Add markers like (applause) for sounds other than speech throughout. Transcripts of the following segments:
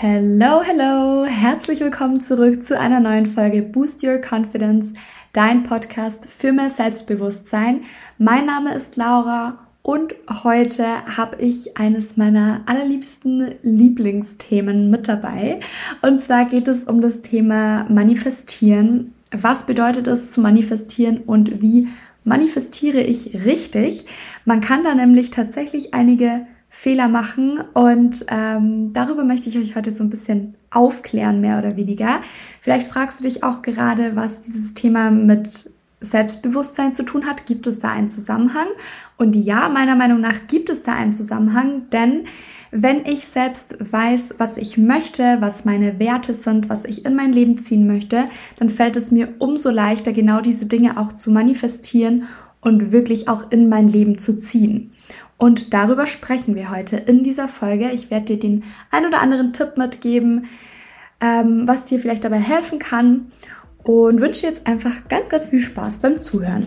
Hello, hello! Herzlich willkommen zurück zu einer neuen Folge Boost Your Confidence, dein Podcast für mehr Selbstbewusstsein. Mein Name ist Laura und heute habe ich eines meiner allerliebsten Lieblingsthemen mit dabei. Und zwar geht es um das Thema Manifestieren. Was bedeutet es zu manifestieren und wie manifestiere ich richtig? Man kann da nämlich tatsächlich einige Fehler machen und ähm, darüber möchte ich euch heute so ein bisschen aufklären, mehr oder weniger. Vielleicht fragst du dich auch gerade, was dieses Thema mit Selbstbewusstsein zu tun hat. Gibt es da einen Zusammenhang? Und ja, meiner Meinung nach gibt es da einen Zusammenhang, denn wenn ich selbst weiß, was ich möchte, was meine Werte sind, was ich in mein Leben ziehen möchte, dann fällt es mir umso leichter, genau diese Dinge auch zu manifestieren und wirklich auch in mein Leben zu ziehen. Und darüber sprechen wir heute in dieser Folge. Ich werde dir den ein oder anderen Tipp mitgeben, ähm, was dir vielleicht dabei helfen kann. Und wünsche jetzt einfach ganz, ganz viel Spaß beim Zuhören.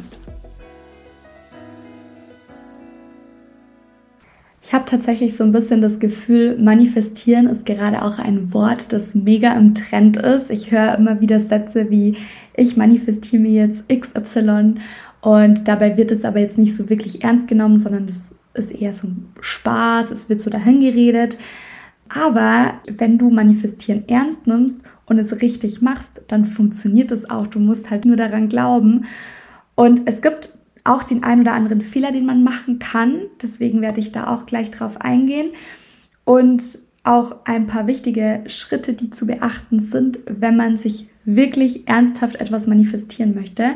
Ich habe tatsächlich so ein bisschen das Gefühl, manifestieren ist gerade auch ein Wort, das mega im Trend ist. Ich höre immer wieder Sätze wie ich manifestiere mir jetzt XY und dabei wird es aber jetzt nicht so wirklich ernst genommen, sondern das ist eher so ein Spaß, es wird so dahin geredet. Aber wenn du Manifestieren ernst nimmst und es richtig machst, dann funktioniert es auch. Du musst halt nur daran glauben. Und es gibt auch den ein oder anderen Fehler, den man machen kann. Deswegen werde ich da auch gleich drauf eingehen. Und auch ein paar wichtige Schritte, die zu beachten sind, wenn man sich wirklich ernsthaft etwas manifestieren möchte.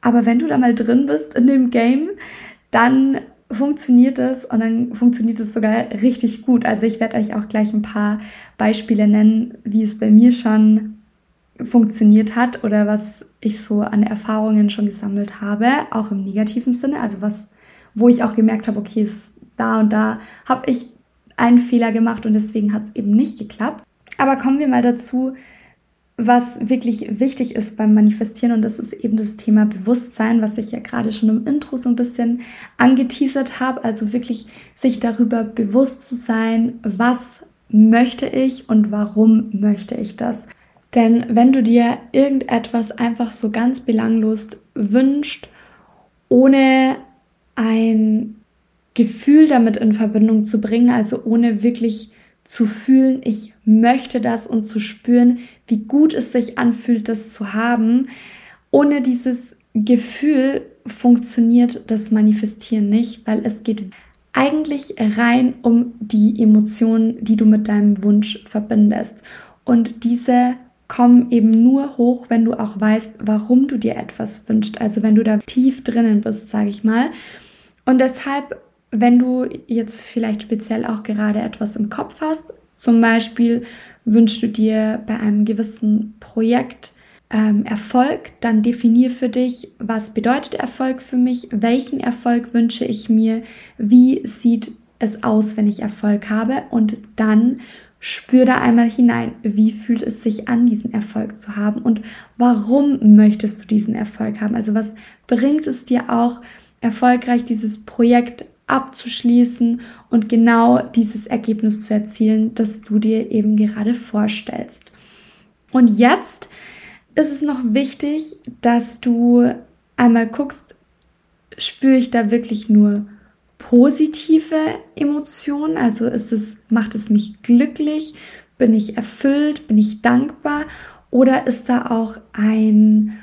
Aber wenn du da mal drin bist in dem Game, dann funktioniert es und dann funktioniert es sogar richtig gut. Also ich werde euch auch gleich ein paar Beispiele nennen, wie es bei mir schon funktioniert hat oder was ich so an Erfahrungen schon gesammelt habe, auch im negativen Sinne, also was, wo ich auch gemerkt habe, okay, da und da habe ich einen Fehler gemacht und deswegen hat es eben nicht geklappt. Aber kommen wir mal dazu, was wirklich wichtig ist beim Manifestieren und das ist eben das Thema Bewusstsein, was ich ja gerade schon im Intro so ein bisschen angeteasert habe. Also wirklich sich darüber bewusst zu sein, was möchte ich und warum möchte ich das. Denn wenn du dir irgendetwas einfach so ganz belanglos wünscht, ohne ein Gefühl damit in Verbindung zu bringen, also ohne wirklich zu fühlen, ich möchte das und zu spüren, wie gut es sich anfühlt, das zu haben. Ohne dieses Gefühl funktioniert das Manifestieren nicht, weil es geht eigentlich rein um die Emotionen, die du mit deinem Wunsch verbindest. Und diese kommen eben nur hoch, wenn du auch weißt, warum du dir etwas wünschst. Also wenn du da tief drinnen bist, sage ich mal. Und deshalb wenn du jetzt vielleicht speziell auch gerade etwas im Kopf hast, zum Beispiel wünschst du dir bei einem gewissen Projekt ähm, Erfolg, dann definier für dich, was bedeutet Erfolg für mich, welchen Erfolg wünsche ich mir, wie sieht es aus, wenn ich Erfolg habe und dann spür da einmal hinein, wie fühlt es sich an, diesen Erfolg zu haben und warum möchtest du diesen Erfolg haben? Also was bringt es dir auch, erfolgreich dieses Projekt abzuschließen und genau dieses Ergebnis zu erzielen, das du dir eben gerade vorstellst. Und jetzt ist es noch wichtig, dass du einmal guckst, spüre ich da wirklich nur positive Emotionen? Also ist es, macht es mich glücklich? Bin ich erfüllt? Bin ich dankbar? Oder ist da auch ein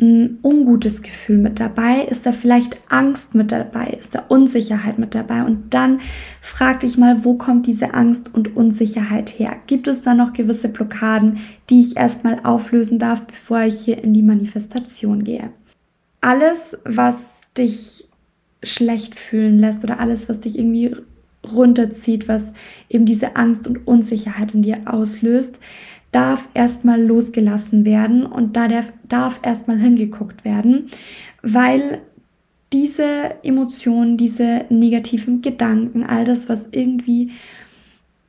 ein ungutes Gefühl mit dabei? Ist da vielleicht Angst mit dabei? Ist da Unsicherheit mit dabei? Und dann frag dich mal, wo kommt diese Angst und Unsicherheit her? Gibt es da noch gewisse Blockaden, die ich erstmal auflösen darf, bevor ich hier in die Manifestation gehe? Alles, was dich schlecht fühlen lässt oder alles, was dich irgendwie runterzieht, was eben diese Angst und Unsicherheit in dir auslöst, darf erstmal losgelassen werden und da darf, darf erstmal hingeguckt werden, weil diese Emotionen, diese negativen Gedanken, all das, was irgendwie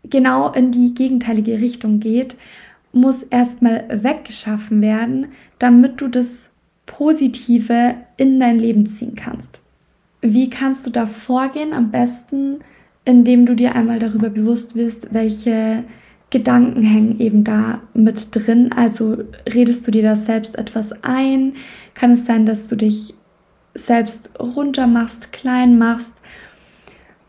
genau in die gegenteilige Richtung geht, muss erstmal weggeschaffen werden, damit du das Positive in dein Leben ziehen kannst. Wie kannst du da vorgehen? Am besten, indem du dir einmal darüber bewusst wirst, welche Gedanken hängen eben da mit drin. Also redest du dir da selbst etwas ein? Kann es sein, dass du dich selbst runter machst, klein machst?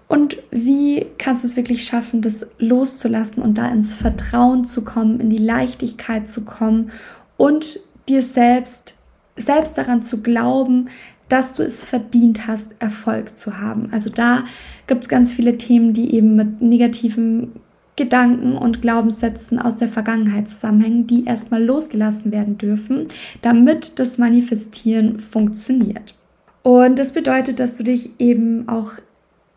Und wie kannst du es wirklich schaffen, das loszulassen und da ins Vertrauen zu kommen, in die Leichtigkeit zu kommen und dir selbst, selbst daran zu glauben, dass du es verdient hast, Erfolg zu haben. Also da gibt es ganz viele Themen, die eben mit negativen Gedanken und Glaubenssätzen aus der Vergangenheit zusammenhängen, die erstmal losgelassen werden dürfen, damit das Manifestieren funktioniert. Und das bedeutet, dass du dich eben auch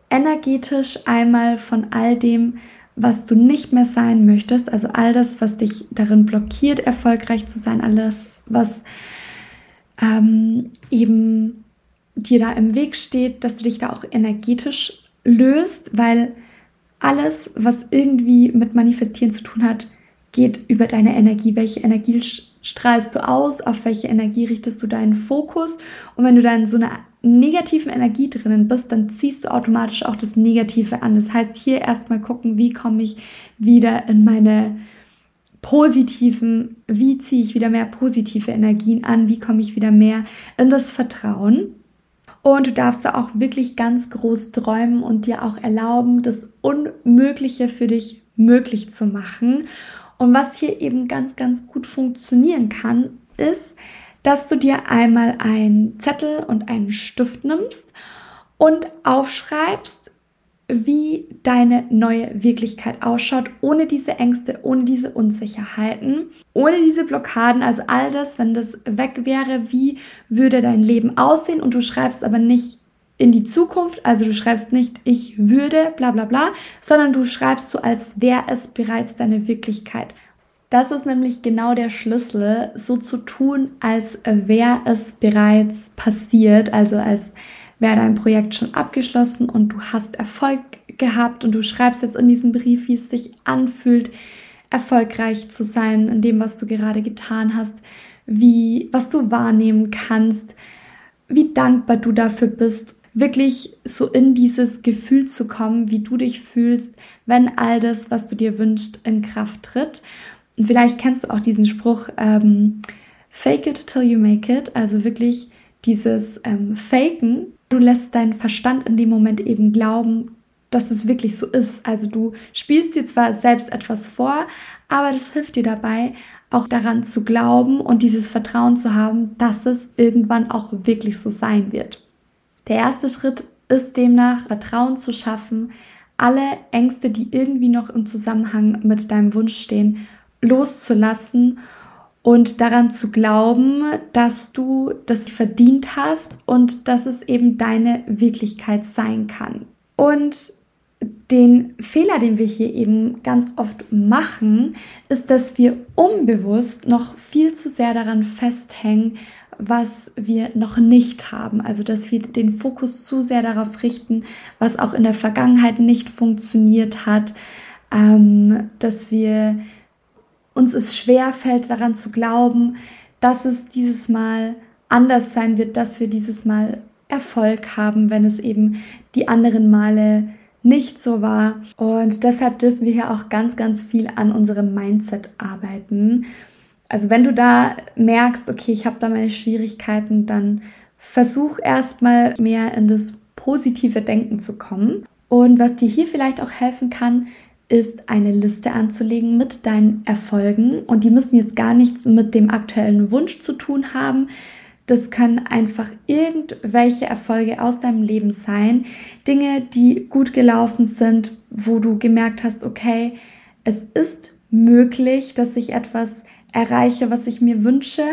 energetisch einmal von all dem, was du nicht mehr sein möchtest, also all das, was dich darin blockiert, erfolgreich zu sein, alles, was ähm, eben dir da im Weg steht, dass du dich da auch energetisch löst, weil alles, was irgendwie mit Manifestieren zu tun hat, geht über deine Energie. Welche Energie strahlst du aus? Auf welche Energie richtest du deinen Fokus? Und wenn du dann so eine negativen Energie drinnen bist, dann ziehst du automatisch auch das Negative an. Das heißt, hier erstmal gucken, wie komme ich wieder in meine positiven, wie ziehe ich wieder mehr positive Energien an, wie komme ich wieder mehr in das Vertrauen. Und du darfst da auch wirklich ganz groß träumen und dir auch erlauben, das Unmögliche für dich möglich zu machen. Und was hier eben ganz, ganz gut funktionieren kann, ist, dass du dir einmal einen Zettel und einen Stift nimmst und aufschreibst, wie deine neue Wirklichkeit ausschaut, ohne diese Ängste, ohne diese Unsicherheiten, ohne diese Blockaden, also all das, wenn das weg wäre, wie würde dein Leben aussehen und du schreibst aber nicht in die Zukunft, also du schreibst nicht ich würde, bla bla bla, sondern du schreibst so, als wäre es bereits deine Wirklichkeit. Das ist nämlich genau der Schlüssel, so zu tun, als wäre es bereits passiert, also als wäre dein Projekt schon abgeschlossen und du hast Erfolg gehabt und du schreibst jetzt in diesem Brief, wie es sich anfühlt, erfolgreich zu sein in dem, was du gerade getan hast, wie, was du wahrnehmen kannst, wie dankbar du dafür bist, wirklich so in dieses Gefühl zu kommen, wie du dich fühlst, wenn all das, was du dir wünschst, in Kraft tritt. Und vielleicht kennst du auch diesen Spruch, ähm, fake it till you make it, also wirklich dieses ähm, Faken. Du lässt deinen Verstand in dem Moment eben glauben, dass es wirklich so ist. Also du spielst dir zwar selbst etwas vor, aber das hilft dir dabei, auch daran zu glauben und dieses Vertrauen zu haben, dass es irgendwann auch wirklich so sein wird. Der erste Schritt ist demnach, Vertrauen zu schaffen, alle Ängste, die irgendwie noch im Zusammenhang mit deinem Wunsch stehen, loszulassen und daran zu glauben, dass du das verdient hast und dass es eben deine Wirklichkeit sein kann. Und den Fehler, den wir hier eben ganz oft machen, ist, dass wir unbewusst noch viel zu sehr daran festhängen, was wir noch nicht haben. Also, dass wir den Fokus zu sehr darauf richten, was auch in der Vergangenheit nicht funktioniert hat, ähm, dass wir uns es schwer fällt, daran zu glauben, dass es dieses Mal anders sein wird, dass wir dieses Mal Erfolg haben, wenn es eben die anderen Male nicht so war. Und deshalb dürfen wir hier auch ganz, ganz viel an unserem Mindset arbeiten. Also wenn du da merkst, okay, ich habe da meine Schwierigkeiten, dann versuch erstmal mehr in das positive Denken zu kommen. Und was dir hier vielleicht auch helfen kann, ist eine Liste anzulegen mit deinen Erfolgen. Und die müssen jetzt gar nichts mit dem aktuellen Wunsch zu tun haben. Das können einfach irgendwelche Erfolge aus deinem Leben sein. Dinge, die gut gelaufen sind, wo du gemerkt hast, okay, es ist möglich, dass ich etwas erreiche, was ich mir wünsche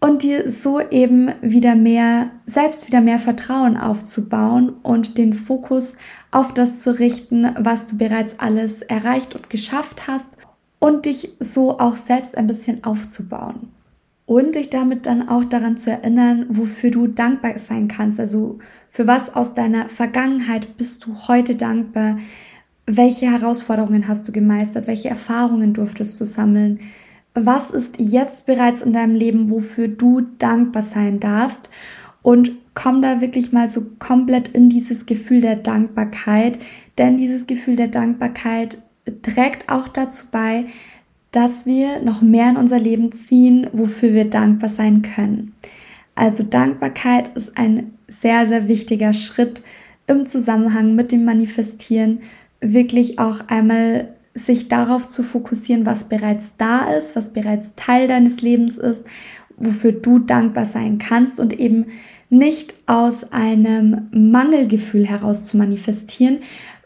und dir so eben wieder mehr, selbst wieder mehr Vertrauen aufzubauen und den Fokus auf das zu richten, was du bereits alles erreicht und geschafft hast und dich so auch selbst ein bisschen aufzubauen. Und dich damit dann auch daran zu erinnern, wofür du dankbar sein kannst. Also für was aus deiner Vergangenheit bist du heute dankbar? Welche Herausforderungen hast du gemeistert? Welche Erfahrungen durftest du sammeln? was ist jetzt bereits in deinem Leben, wofür du dankbar sein darfst und komm da wirklich mal so komplett in dieses Gefühl der Dankbarkeit, denn dieses Gefühl der Dankbarkeit trägt auch dazu bei, dass wir noch mehr in unser Leben ziehen, wofür wir dankbar sein können. Also Dankbarkeit ist ein sehr, sehr wichtiger Schritt im Zusammenhang mit dem Manifestieren, wirklich auch einmal sich darauf zu fokussieren, was bereits da ist, was bereits Teil deines Lebens ist, wofür du dankbar sein kannst und eben nicht aus einem Mangelgefühl heraus zu manifestieren,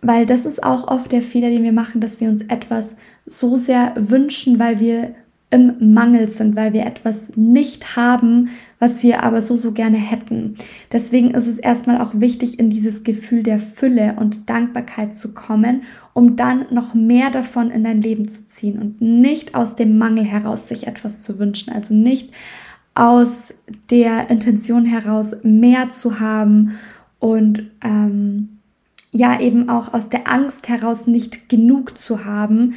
weil das ist auch oft der Fehler, den wir machen, dass wir uns etwas so sehr wünschen, weil wir im Mangel sind, weil wir etwas nicht haben, was wir aber so, so gerne hätten. Deswegen ist es erstmal auch wichtig, in dieses Gefühl der Fülle und Dankbarkeit zu kommen, um dann noch mehr davon in dein Leben zu ziehen und nicht aus dem Mangel heraus sich etwas zu wünschen. Also nicht aus der Intention heraus mehr zu haben und ähm, ja eben auch aus der Angst heraus nicht genug zu haben,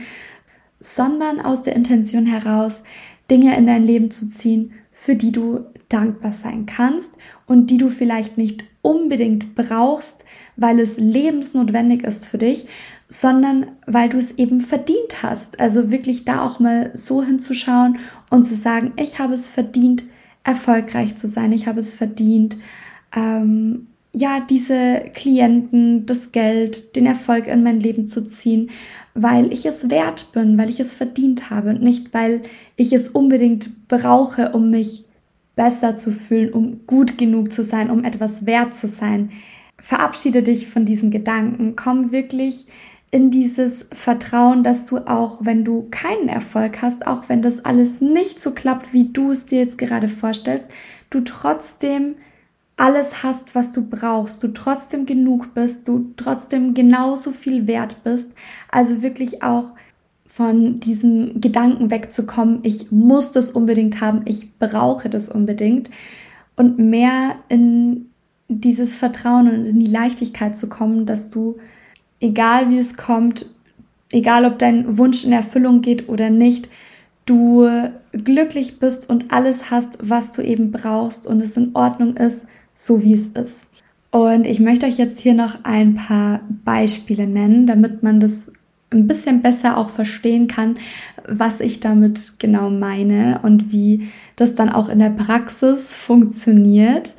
sondern aus der Intention heraus, Dinge in dein Leben zu ziehen, für die du dankbar sein kannst und die du vielleicht nicht unbedingt brauchst, weil es lebensnotwendig ist für dich, sondern weil du es eben verdient hast. Also wirklich da auch mal so hinzuschauen und zu sagen, ich habe es verdient, erfolgreich zu sein, ich habe es verdient, ähm, ja, diese Klienten, das Geld, den Erfolg in mein Leben zu ziehen, weil ich es wert bin, weil ich es verdient habe und nicht, weil ich es unbedingt brauche, um mich besser zu fühlen, um gut genug zu sein, um etwas wert zu sein. Verabschiede dich von diesen Gedanken, komm wirklich in dieses Vertrauen, dass du auch, wenn du keinen Erfolg hast, auch wenn das alles nicht so klappt, wie du es dir jetzt gerade vorstellst, du trotzdem alles hast, was du brauchst, du trotzdem genug bist, du trotzdem genauso viel wert bist. Also wirklich auch von diesem Gedanken wegzukommen, ich muss das unbedingt haben, ich brauche das unbedingt und mehr in dieses Vertrauen und in die Leichtigkeit zu kommen, dass du, egal wie es kommt, egal ob dein Wunsch in Erfüllung geht oder nicht, du glücklich bist und alles hast, was du eben brauchst und es in Ordnung ist, so wie es ist. Und ich möchte euch jetzt hier noch ein paar Beispiele nennen, damit man das ein bisschen besser auch verstehen kann, was ich damit genau meine und wie das dann auch in der Praxis funktioniert.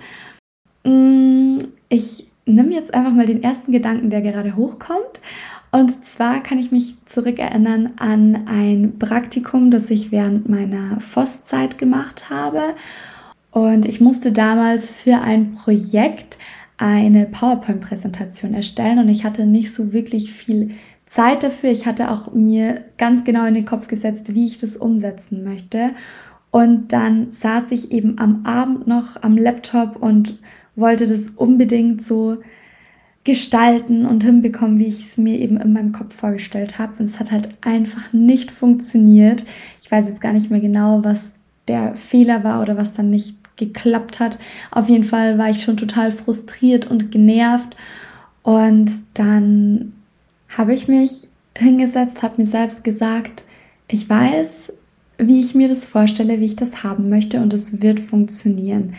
Mm, ich nehme jetzt einfach mal den ersten Gedanken, der gerade hochkommt. Und zwar kann ich mich zurückerinnern an ein Praktikum, das ich während meiner FOS-Zeit gemacht habe. Und ich musste damals für ein Projekt eine PowerPoint-Präsentation erstellen und ich hatte nicht so wirklich viel Zeit dafür. Ich hatte auch mir ganz genau in den Kopf gesetzt, wie ich das umsetzen möchte. Und dann saß ich eben am Abend noch am Laptop und wollte das unbedingt so gestalten und hinbekommen, wie ich es mir eben in meinem Kopf vorgestellt habe. Und es hat halt einfach nicht funktioniert. Ich weiß jetzt gar nicht mehr genau, was der Fehler war oder was dann nicht geklappt hat. Auf jeden Fall war ich schon total frustriert und genervt. Und dann habe ich mich hingesetzt, habe mir selbst gesagt, ich weiß, wie ich mir das vorstelle, wie ich das haben möchte und es wird funktionieren.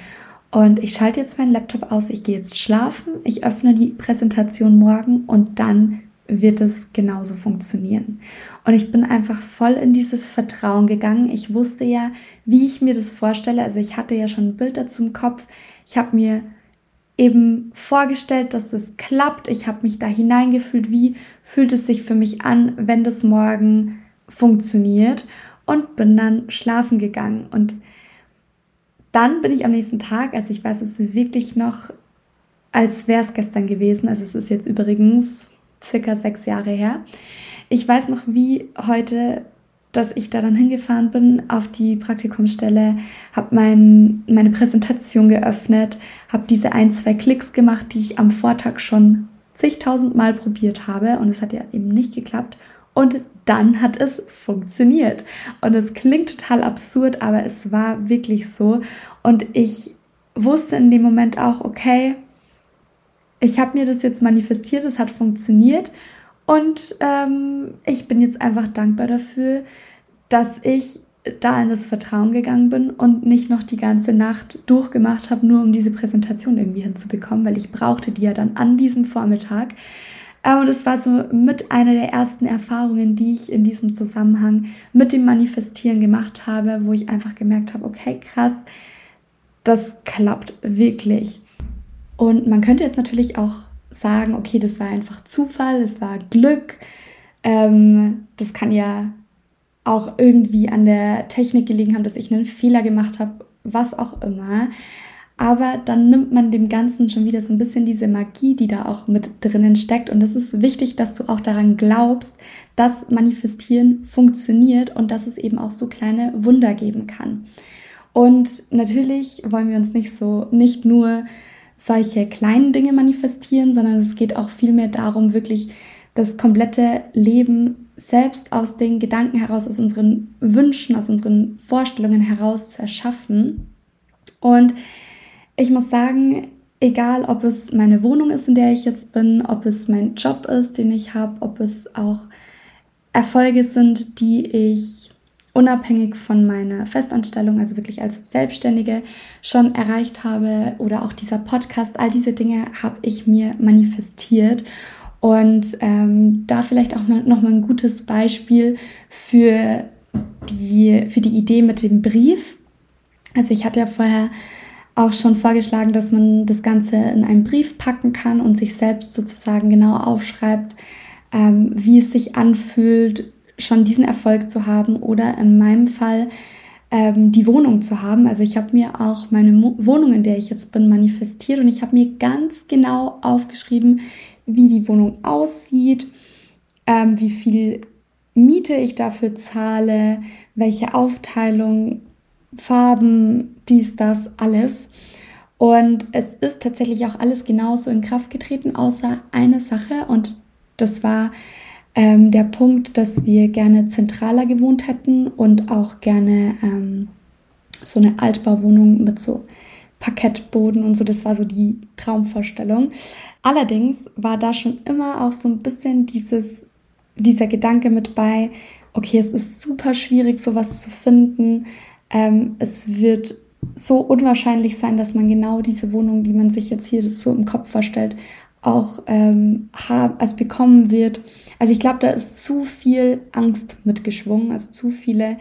Und ich schalte jetzt meinen Laptop aus, ich gehe jetzt schlafen, ich öffne die Präsentation morgen und dann wird es genauso funktionieren. Und ich bin einfach voll in dieses Vertrauen gegangen. Ich wusste ja, wie ich mir das vorstelle. Also ich hatte ja schon ein Bild dazu im Kopf. Ich habe mir eben vorgestellt, dass es klappt. Ich habe mich da hineingefühlt, wie fühlt es sich für mich an, wenn das morgen funktioniert und bin dann schlafen gegangen. Und dann bin ich am nächsten Tag, also ich weiß es wirklich noch, als wäre es gestern gewesen, also es ist jetzt übrigens circa sechs Jahre her. Ich weiß noch, wie heute, dass ich da dann hingefahren bin auf die Praktikumsstelle, habe mein, meine Präsentation geöffnet, habe diese ein, zwei Klicks gemacht, die ich am Vortag schon zigtausend Mal probiert habe und es hat ja eben nicht geklappt. Und dann hat es funktioniert. Und es klingt total absurd, aber es war wirklich so. Und ich wusste in dem Moment auch, okay, ich habe mir das jetzt manifestiert, es hat funktioniert und ähm, ich bin jetzt einfach dankbar dafür, dass ich da in das Vertrauen gegangen bin und nicht noch die ganze Nacht durchgemacht habe, nur um diese Präsentation irgendwie hinzubekommen, weil ich brauchte die ja dann an diesem Vormittag. Und es war so mit einer der ersten Erfahrungen, die ich in diesem Zusammenhang mit dem Manifestieren gemacht habe, wo ich einfach gemerkt habe, okay, krass, das klappt wirklich. Und man könnte jetzt natürlich auch sagen, okay, das war einfach Zufall, das war Glück. Ähm, das kann ja auch irgendwie an der Technik gelegen haben, dass ich einen Fehler gemacht habe, was auch immer. Aber dann nimmt man dem Ganzen schon wieder so ein bisschen diese Magie, die da auch mit drinnen steckt. Und es ist wichtig, dass du auch daran glaubst, dass Manifestieren funktioniert und dass es eben auch so kleine Wunder geben kann. Und natürlich wollen wir uns nicht so, nicht nur solche kleinen Dinge manifestieren, sondern es geht auch vielmehr darum, wirklich das komplette Leben selbst aus den Gedanken heraus, aus unseren Wünschen, aus unseren Vorstellungen heraus zu erschaffen. Und ich muss sagen, egal ob es meine Wohnung ist, in der ich jetzt bin, ob es mein Job ist, den ich habe, ob es auch Erfolge sind, die ich unabhängig von meiner Festanstellung, also wirklich als Selbstständige schon erreicht habe oder auch dieser Podcast, all diese Dinge habe ich mir manifestiert. Und ähm, da vielleicht auch mal, noch mal ein gutes Beispiel für die, für die Idee mit dem Brief. Also ich hatte ja vorher auch schon vorgeschlagen, dass man das Ganze in einen Brief packen kann und sich selbst sozusagen genau aufschreibt, ähm, wie es sich anfühlt, schon diesen Erfolg zu haben oder in meinem Fall ähm, die Wohnung zu haben. Also ich habe mir auch meine Mo Wohnung, in der ich jetzt bin, manifestiert und ich habe mir ganz genau aufgeschrieben, wie die Wohnung aussieht, ähm, wie viel Miete ich dafür zahle, welche Aufteilung, Farben, dies, das, alles. Und es ist tatsächlich auch alles genauso in Kraft getreten, außer eine Sache. Und das war ähm, der Punkt, dass wir gerne zentraler gewohnt hätten und auch gerne ähm, so eine Altbauwohnung mit so Parkettboden und so. Das war so die Traumvorstellung. Allerdings war da schon immer auch so ein bisschen dieses, dieser Gedanke mit bei, okay, es ist super schwierig, sowas zu finden. Ähm, es wird so unwahrscheinlich sein, dass man genau diese Wohnung, die man sich jetzt hier so im Kopf vorstellt, auch ähm, haben, also bekommen wird. Also ich glaube, da ist zu viel Angst mitgeschwungen, also zu viele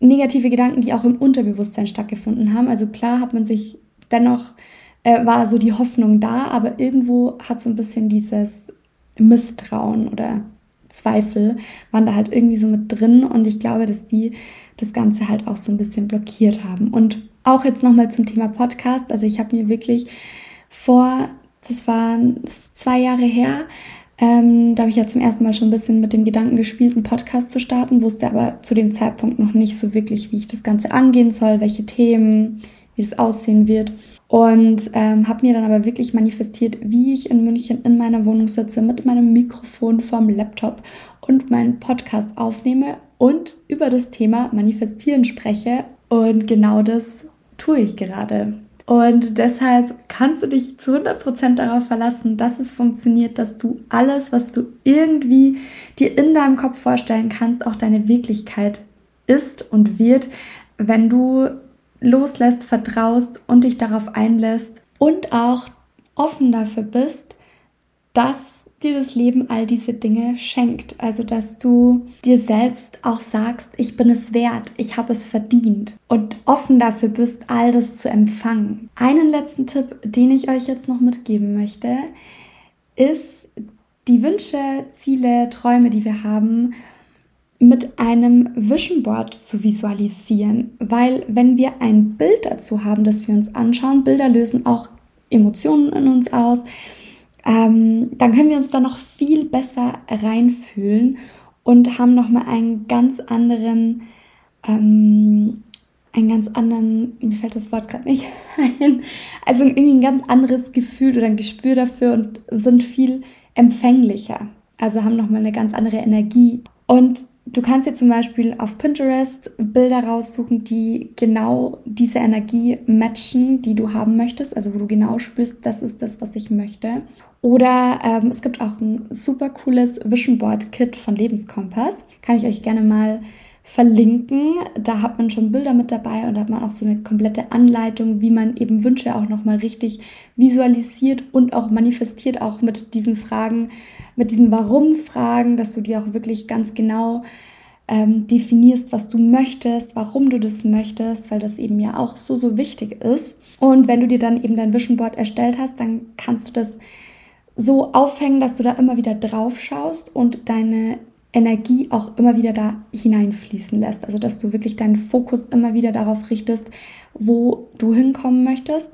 negative Gedanken, die auch im Unterbewusstsein stattgefunden haben. Also klar hat man sich dennoch, äh, war so die Hoffnung da, aber irgendwo hat so ein bisschen dieses Misstrauen oder Zweifel waren da halt irgendwie so mit drin und ich glaube, dass die das Ganze halt auch so ein bisschen blockiert haben. Und auch jetzt nochmal zum Thema Podcast. Also ich habe mir wirklich vor, das waren zwei Jahre her, ähm, da habe ich ja zum ersten Mal schon ein bisschen mit dem Gedanken gespielt, einen Podcast zu starten, wusste aber zu dem Zeitpunkt noch nicht so wirklich, wie ich das Ganze angehen soll, welche Themen, wie es aussehen wird. Und ähm, habe mir dann aber wirklich manifestiert, wie ich in München in meiner Wohnung sitze mit meinem Mikrofon vorm Laptop und meinen Podcast aufnehme und über das Thema Manifestieren spreche. Und genau das tue ich gerade. Und deshalb kannst du dich zu 100% darauf verlassen, dass es funktioniert, dass du alles, was du irgendwie dir in deinem Kopf vorstellen kannst, auch deine Wirklichkeit ist und wird, wenn du loslässt, vertraust und dich darauf einlässt und auch offen dafür bist, dass dir das Leben all diese Dinge schenkt. Also, dass du dir selbst auch sagst, ich bin es wert, ich habe es verdient und offen dafür bist, all das zu empfangen. Einen letzten Tipp, den ich euch jetzt noch mitgeben möchte, ist die Wünsche, Ziele, Träume, die wir haben, mit einem Vision Board zu visualisieren, weil wenn wir ein Bild dazu haben, das wir uns anschauen, Bilder lösen auch Emotionen in uns aus, ähm, dann können wir uns da noch viel besser reinfühlen und haben nochmal einen ganz anderen, ähm, einen ganz anderen, mir fällt das Wort gerade nicht (laughs) ein, also irgendwie ein ganz anderes Gefühl oder ein Gespür dafür und sind viel empfänglicher. Also haben nochmal eine ganz andere Energie. Und du kannst dir zum Beispiel auf Pinterest Bilder raussuchen, die genau diese Energie matchen, die du haben möchtest, also wo du genau spürst, das ist das, was ich möchte. Oder ähm, es gibt auch ein super cooles Vision Board Kit von Lebenskompass. Kann ich euch gerne mal verlinken. Da hat man schon Bilder mit dabei und da hat man auch so eine komplette Anleitung, wie man eben Wünsche auch nochmal richtig visualisiert und auch manifestiert, auch mit diesen Fragen, mit diesen Warum-Fragen, dass du dir auch wirklich ganz genau ähm, definierst, was du möchtest, warum du das möchtest, weil das eben ja auch so, so wichtig ist. Und wenn du dir dann eben dein Vision Board erstellt hast, dann kannst du das so aufhängen, dass du da immer wieder drauf schaust und deine Energie auch immer wieder da hineinfließen lässt. Also dass du wirklich deinen Fokus immer wieder darauf richtest, wo du hinkommen möchtest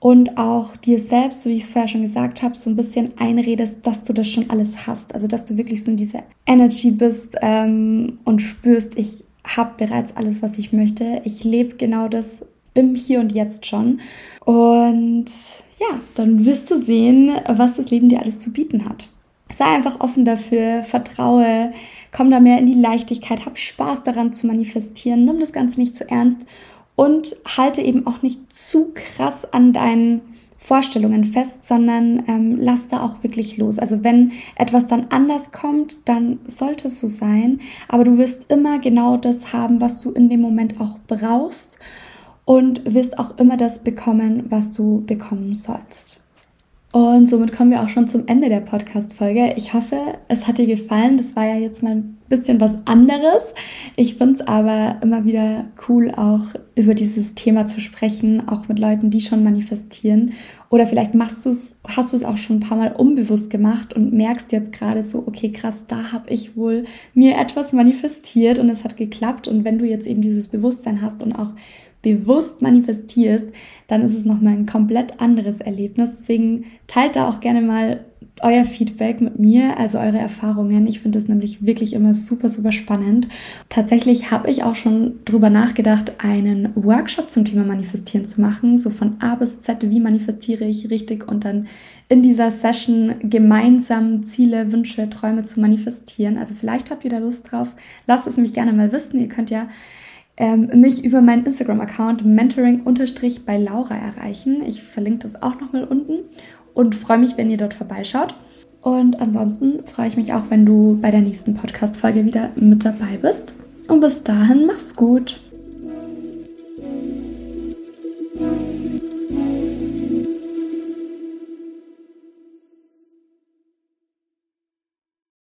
und auch dir selbst, so wie ich es vorher schon gesagt habe, so ein bisschen einredest, dass du das schon alles hast. Also dass du wirklich so in dieser Energy bist ähm, und spürst, ich habe bereits alles, was ich möchte. Ich lebe genau das im Hier und Jetzt schon. Und ja, dann wirst du sehen, was das Leben dir alles zu bieten hat. Sei einfach offen dafür, vertraue, komm da mehr in die Leichtigkeit, hab Spaß daran zu manifestieren, nimm das Ganze nicht zu ernst und halte eben auch nicht zu krass an deinen Vorstellungen fest, sondern ähm, lass da auch wirklich los. Also wenn etwas dann anders kommt, dann sollte es so sein, aber du wirst immer genau das haben, was du in dem Moment auch brauchst und wirst auch immer das bekommen, was du bekommen sollst. Und somit kommen wir auch schon zum Ende der Podcast-Folge. Ich hoffe, es hat dir gefallen. Das war ja jetzt mal ein bisschen was anderes. Ich finde es aber immer wieder cool, auch über dieses Thema zu sprechen, auch mit Leuten, die schon manifestieren. Oder vielleicht machst du's, hast du es auch schon ein paar Mal unbewusst gemacht und merkst jetzt gerade so, okay, krass, da habe ich wohl mir etwas manifestiert und es hat geklappt. Und wenn du jetzt eben dieses Bewusstsein hast und auch bewusst manifestierst, dann ist es nochmal ein komplett anderes Erlebnis. Deswegen teilt da auch gerne mal euer Feedback mit mir, also eure Erfahrungen. Ich finde das nämlich wirklich immer super, super spannend. Tatsächlich habe ich auch schon drüber nachgedacht, einen Workshop zum Thema Manifestieren zu machen, so von A bis Z, wie manifestiere ich richtig und dann in dieser Session gemeinsam Ziele, Wünsche, Träume zu manifestieren. Also vielleicht habt ihr da Lust drauf. Lasst es mich gerne mal wissen. Ihr könnt ja ähm, mich über meinen Instagram-Account mentoring-bei Laura erreichen. Ich verlinke das auch nochmal unten und freue mich, wenn ihr dort vorbeischaut. Und ansonsten freue ich mich auch, wenn du bei der nächsten Podcast-Folge wieder mit dabei bist. Und bis dahin, mach's gut.